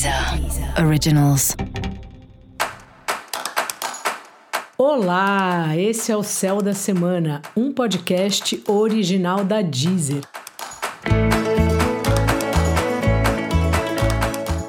Deezer Originals. Olá, esse é o Céu da Semana, um podcast original da Deezer.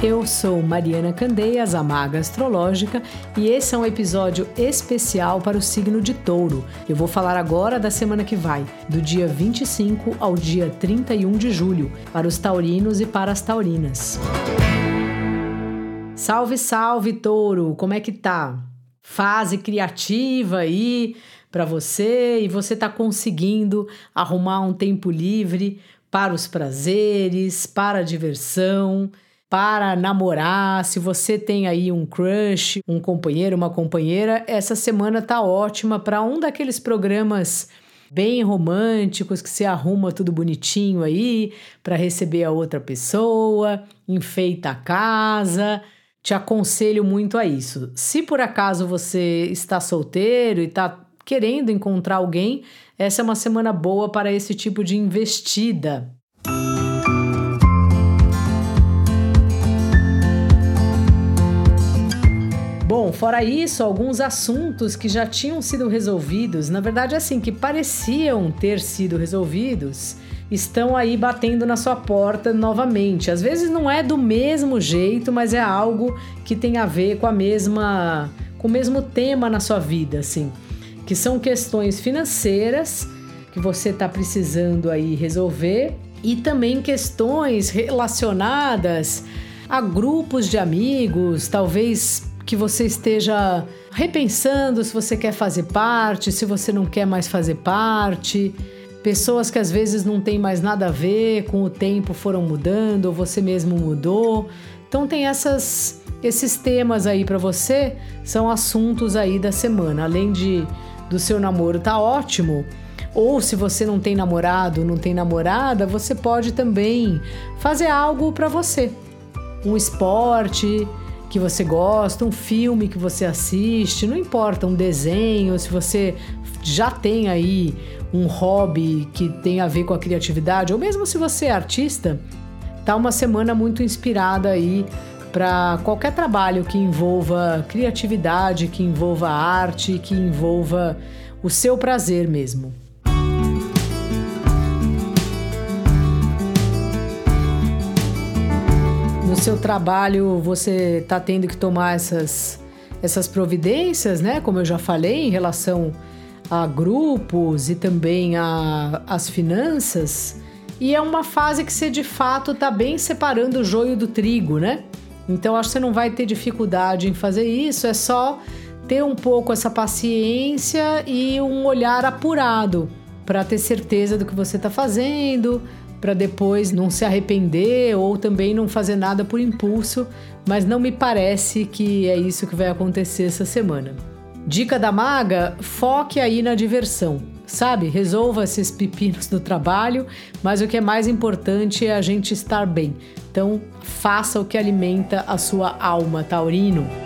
Eu sou Mariana Candeias, a Maga Astrológica, e esse é um episódio especial para o signo de Touro. Eu vou falar agora da semana que vai, do dia 25 ao dia 31 de julho, para os taurinos e para as taurinas. Salve, salve, Touro! Como é que tá? Fase criativa aí para você e você tá conseguindo arrumar um tempo livre para os prazeres, para a diversão para namorar, se você tem aí um crush, um companheiro, uma companheira, essa semana tá ótima para um daqueles programas bem românticos que se arruma tudo bonitinho aí para receber a outra pessoa, enfeita a casa. Te aconselho muito a isso. Se por acaso você está solteiro e está querendo encontrar alguém, essa é uma semana boa para esse tipo de investida. Bom, fora isso, alguns assuntos que já tinham sido resolvidos, na verdade, assim, que pareciam ter sido resolvidos, estão aí batendo na sua porta novamente. Às vezes não é do mesmo jeito, mas é algo que tem a ver com a mesma, com o mesmo tema na sua vida, assim, que são questões financeiras que você está precisando aí resolver e também questões relacionadas a grupos de amigos, talvez que você esteja repensando se você quer fazer parte, se você não quer mais fazer parte. Pessoas que às vezes não tem mais nada a ver, com o tempo foram mudando, ou você mesmo mudou. Então tem essas esses temas aí para você, são assuntos aí da semana. Além de do seu namoro tá ótimo, ou se você não tem namorado, não tem namorada, você pode também fazer algo para você. Um esporte, que você gosta, um filme que você assiste, não importa, um desenho, se você já tem aí um hobby que tem a ver com a criatividade, ou mesmo se você é artista, tá uma semana muito inspirada aí para qualquer trabalho que envolva criatividade, que envolva arte, que envolva o seu prazer mesmo. No seu trabalho você está tendo que tomar essas, essas providências, né? Como eu já falei, em relação a grupos e também a, as finanças. E é uma fase que você de fato está bem separando o joio do trigo, né? Então acho que você não vai ter dificuldade em fazer isso, é só ter um pouco essa paciência e um olhar apurado para ter certeza do que você está fazendo, para depois não se arrepender ou também não fazer nada por impulso, mas não me parece que é isso que vai acontecer essa semana. Dica da maga: foque aí na diversão. Sabe, resolva esses pepinos do trabalho, mas o que é mais importante é a gente estar bem. Então, faça o que alimenta a sua alma, Taurino.